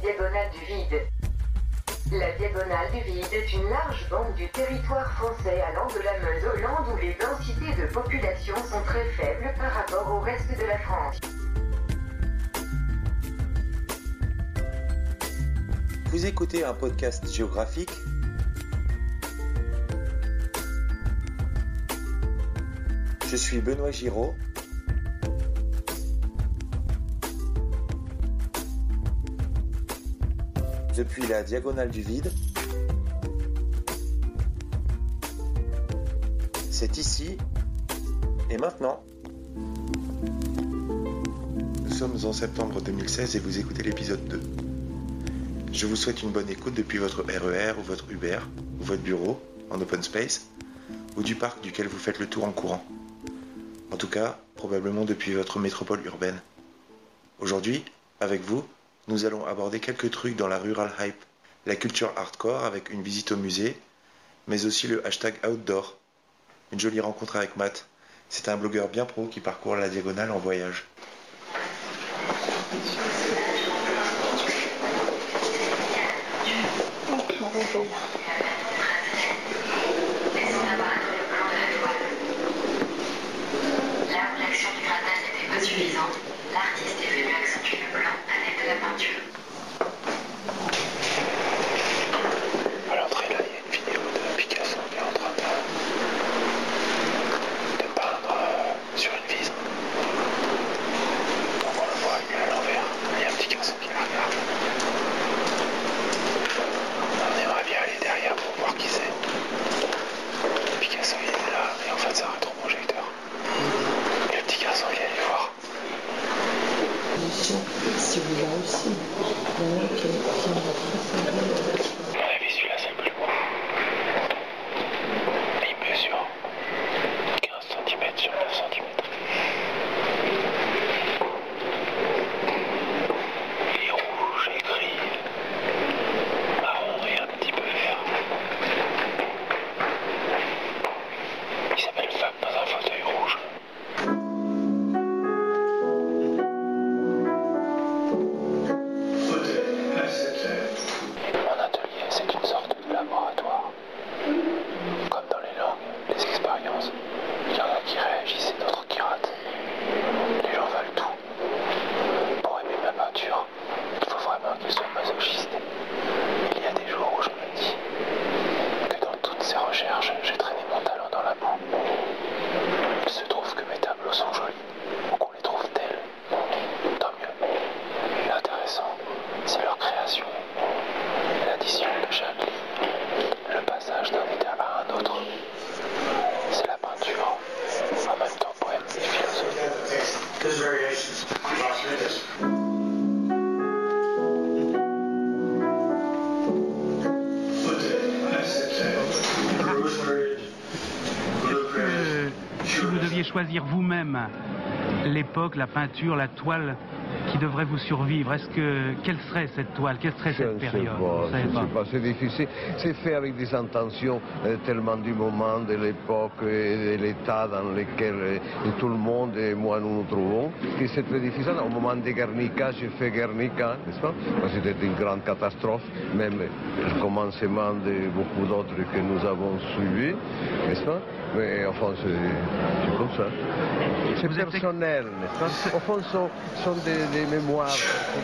Diagonale du vide. La diagonale du vide est une large bande du territoire français allant de la Meuse Hollande où les densités de population sont très faibles par rapport au reste de la France. Vous écoutez un podcast géographique Je suis Benoît Giraud. Depuis la diagonale du vide. C'est ici et maintenant. Nous sommes en septembre 2016 et vous écoutez l'épisode 2. Je vous souhaite une bonne écoute depuis votre RER ou votre Uber ou votre bureau en open space ou du parc duquel vous faites le tour en courant. En tout cas, probablement depuis votre métropole urbaine. Aujourd'hui, avec vous, nous allons aborder quelques trucs dans la rural hype, la culture hardcore avec une visite au musée, mais aussi le hashtag outdoor. Une jolie rencontre avec Matt. C'est un blogueur bien pro qui parcourt la diagonale en voyage. Choisir vous-même. L'époque, la peinture, la toile qui devrait vous survivre, est-ce que quelle serait cette toile, quelle serait Je cette période? pas, c'est difficile. C'est fait avec des intentions euh, tellement du moment, de l'époque et de l'état dans lequel euh, tout le monde et moi nous nous trouvons, que c'est très difficile. Au moment de Guernica, j'ai fait Guernica, n'est-ce pas? C'était une grande catastrophe, même le commencement de beaucoup d'autres que nous avons suivis, n'est-ce pas? Mais enfin, c'est c'est comme ça. C'est personnel, n'est-ce pas? Au fond, ce sont, sont des, des mémoires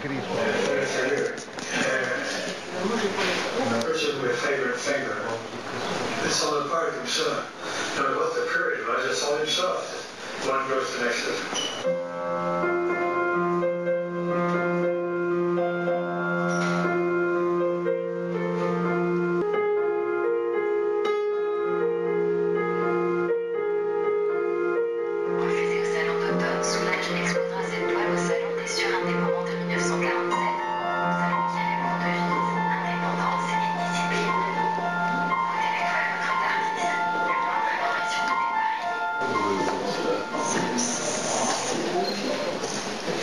écrites. Person with favorite finger. It's on the part himself. No what the period was, it's on himself. One goes to the next.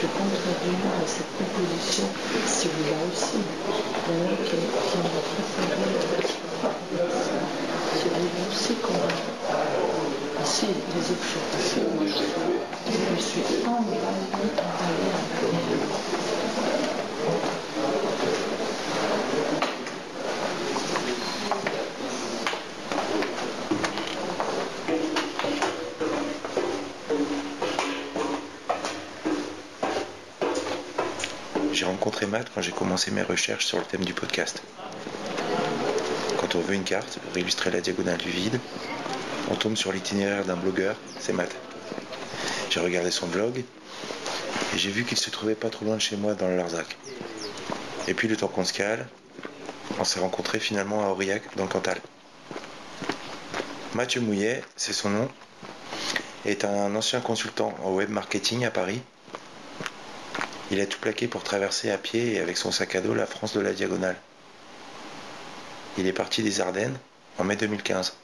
Je contrairement à cette proposition, si vous là aussi, a qui, qui ont très Si vous là aussi, quand même. Ici, les je, je me suis emballée, emballée, emballée. Rencontré Matt quand j'ai commencé mes recherches sur le thème du podcast. Quand on veut une carte pour illustrer la diagonale du vide, on tombe sur l'itinéraire d'un blogueur, c'est Matt. J'ai regardé son blog et j'ai vu qu'il se trouvait pas trop loin de chez moi dans le Larzac. Et puis le temps qu'on se cale, on s'est rencontrés finalement à Aurillac dans le Cantal. Mathieu Mouillet, c'est son nom, est un ancien consultant en web marketing à Paris. Il a tout plaqué pour traverser à pied et avec son sac à dos la France de la diagonale. Il est parti des Ardennes en mai 2015.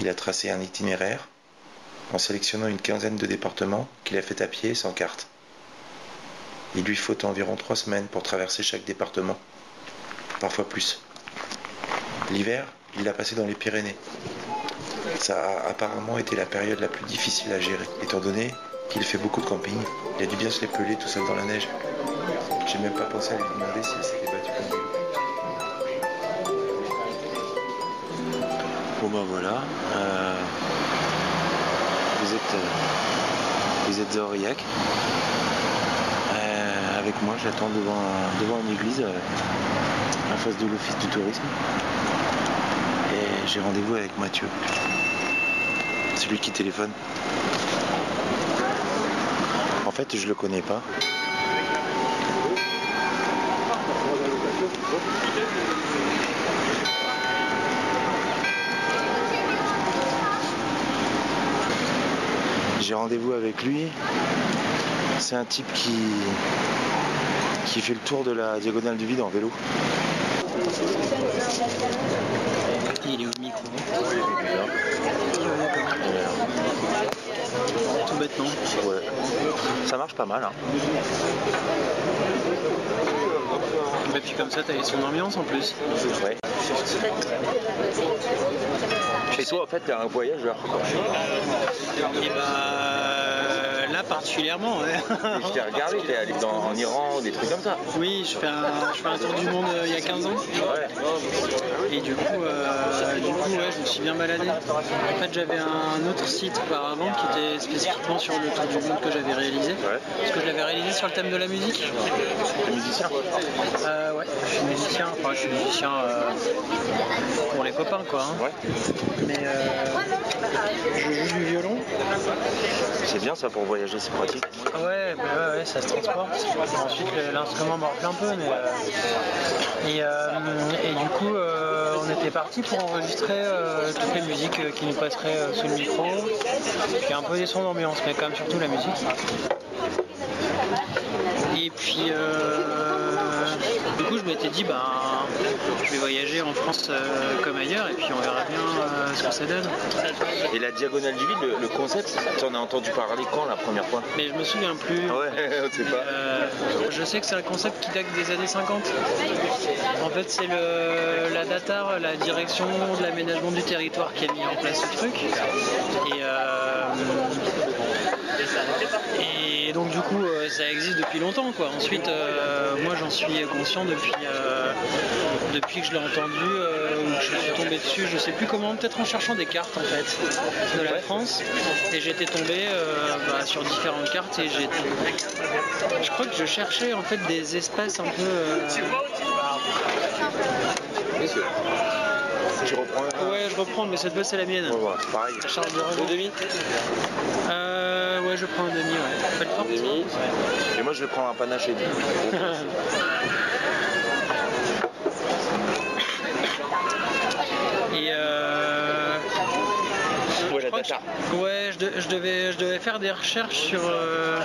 Il a tracé un itinéraire en sélectionnant une quinzaine de départements qu'il a fait à pied sans carte. Il lui faut environ trois semaines pour traverser chaque département, parfois plus. L'hiver, il l'a passé dans les Pyrénées. Ça a apparemment été la période la plus difficile à gérer, étant donné qu'il fait beaucoup de camping. Il a dû bien se les peler tout seul dans la neige. J'ai même pas pensé à lui demander s'il s'était battu comme vélo. Bon ben voilà. euh, vous êtes euh, vous êtes Aurillac. Euh, avec moi, j'attends devant, une église en face de l'office du tourisme. Et j'ai rendez-vous avec Mathieu. C'est lui qui téléphone. En fait, je le connais pas. J'ai rendez-vous avec lui. C'est un type qui qui fait le tour de la diagonale du vide en vélo. Il est au micro. Tout bêtement. Ouais. Ça marche pas mal. Hein. Et puis comme ça, t'as son ambiance en plus. Ouais. Et toi, en fait, t'es un voyageur. Et bah là particulièrement, ouais. Je t'ai regardé, t'es allé dans- en Iran, des trucs comme ça. Oui, je fais un, je fais un tour du monde euh, il y a 15 ans. Ouais. Et du coup, euh, du coup ouais, je me suis bien baladé. En fait, j'avais un autre site auparavant qui était spécifiquement sur le tour du monde que j'avais réalisé. Ouais. Parce que je l'avais réalisé sur le thème de la musique. T'es musicien. Euh, ouais, je suis musicien. Enfin, je suis musicien pour les copains, quoi. hein. Ouais. Mais je joue du violon. C'est bien ça pour voyager, c'est pratique. Ouais, bah ouais, ouais, ça se transporte. Ensuite, l'instrument morfle un peu, mais. euh, et, euh, et du coup, euh, on était parti pour enregistrer euh, toutes les musiques qui nous passeraient euh, sous le micro. Puis un peu des sons d'ambiance, mais quand même surtout la musique. Et puis, euh, je m'étais dit, ben, je vais voyager en France euh, comme ailleurs, et puis on verra bien euh, ce que ça donne. Et la diagonale du vide, le, le concept, t'en as entendu parler quand la première fois? Mais je me souviens plus. Ouais, on sait pas. Euh, je sais que c'est un concept qui date des années 50. En fait, c'est le, la DATAR, la direction de l'aménagement du territoire, qui a mis en place ce truc. Et, et donc, du coup, euh, ça existe depuis longtemps. Quoi. Ensuite, euh, moi, j'en suis conscient depuis, euh, depuis que je l'ai entendu, ou que je suis tombé dessus, je sais plus comment, peut-être en cherchant des cartes en fait de la France. Et j'étais tombé bah, sur différentes cartes et j'ai je crois que je cherchais en fait des espaces un peu. euh, Tu reprends Ouais, je reprends, mais cette fois c'est la mienne. Voilà, c'est pareil. Ça charge de demi Euh, ouais, je prends un demi, ouais. Demi. Et moi je vais prendre un panaché. Et euh, crois que- data. ouais, je, de- je devais, je devais faire des recherches sur euh,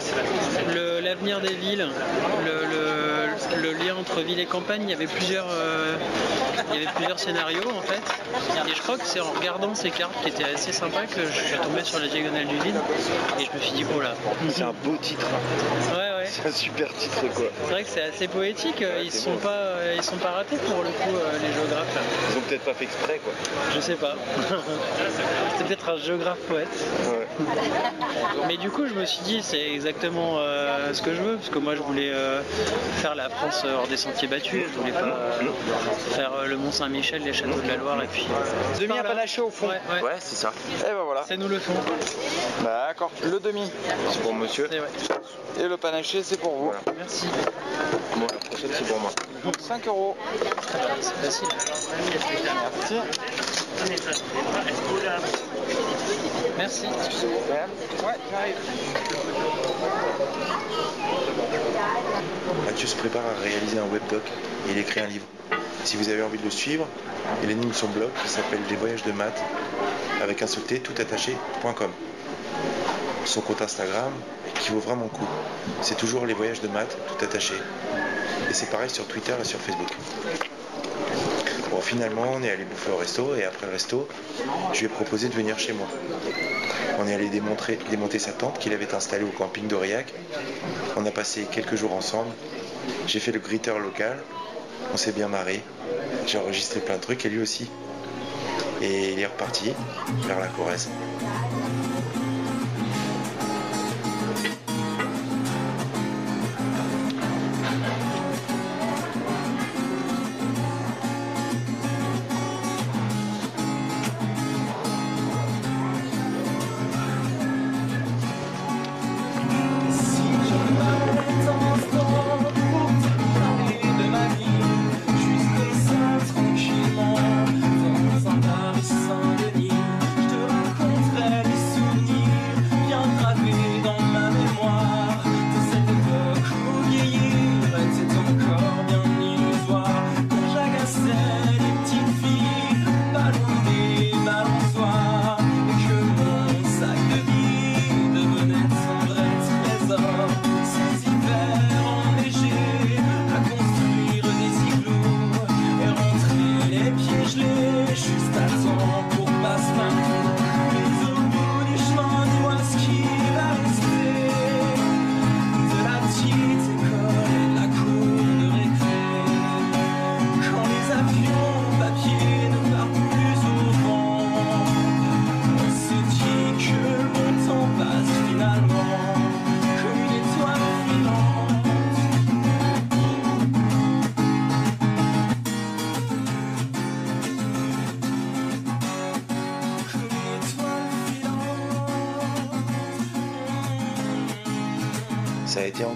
l'avenir des villes, le, le- le lien entre ville et campagne. Il y avait plusieurs, euh, il y avait plusieurs scénarios en fait. Et je crois que c'est en regardant ces cartes qui étaient assez sympas que je suis tombé sur la diagonale du vide. Et je me suis dit, oh là. C'est un beau titre. Ouais, ouais. C'est un super titre quoi. C'est vrai que c'est assez poétique. Ils sont pas, ils sont pas ratés pour le coup euh, les géographes. là. Ils ont peut-être pas fait exprès quoi. Je sais pas. C'était peut-être un géographe poète. Ouais. Mais du coup, je me suis dit, c'est exactement euh, ce que je veux, parce que moi, je voulais euh, faire la France hors des sentiers battus. Je voulais pas euh, faire euh, le Mont Saint-Michel, les châteaux de la Loire, et puis. euh, Demi à panaché au fond. Ouais, ouais. Ouais, c'est ça. Et ben voilà. C'est nous le fond. D'accord. Le demi. C'est pour monsieur. Et le panaché c'est pour vous. Merci. Bon, la prochaine c'est pour moi. 5 euros. C'est facile. Merci. Merci. Ouais, j'arrive. Mathieu se prépare à réaliser un webdoc et il écrit un livre. Si vous avez envie de le suivre, il anime son blog qui s'appelle Les Voyages de Maths avec un seul tout attaché.com. Son compte Instagram, qui vaut vraiment le coup, c'est toujours Les Voyages de Maths, tout attaché. Et c'est pareil sur Twitter et sur Facebook. Bon, finalement, on est allé bouffer au resto et après le resto, je lui ai proposé de venir chez moi. On est allé démonter sa tente qu'il avait installée au camping d'Aurillac. On a passé quelques jours ensemble. J'ai fait le gritter local. On s'est bien marré. J'ai enregistré plein de trucs et lui aussi. Et il est reparti vers la Corrèze.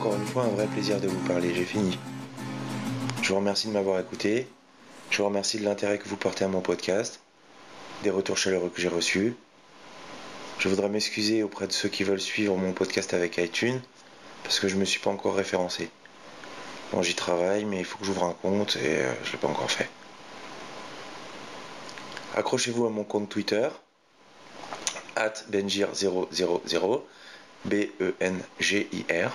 Encore une fois un vrai plaisir de vous parler. J'ai fini. Je vous remercie de m'avoir écouté. Je vous remercie de l'intérêt que vous portez à mon podcast, des retours chaleureux que j'ai reçus. Je voudrais m'excuser auprès de ceux qui veulent suivre mon podcast avec iTunes parce que je ne me suis pas encore référencé. Bon, j'y travaille, mais il faut que j'ouvre un compte et euh, je ne l'ai pas encore fait. Accrochez-vous à mon compte Twitter, at benjir000, B-E-N-G-I-R,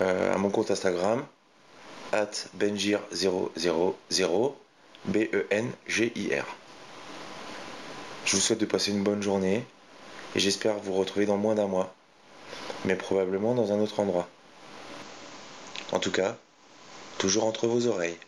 à mon compte Instagram, at benjir000, B-E-N-G-I-R. Je vous souhaite de passer une bonne journée et j'espère vous retrouver dans moins d'un mois, mais probablement dans un autre endroit. En tout cas, toujours entre vos oreilles.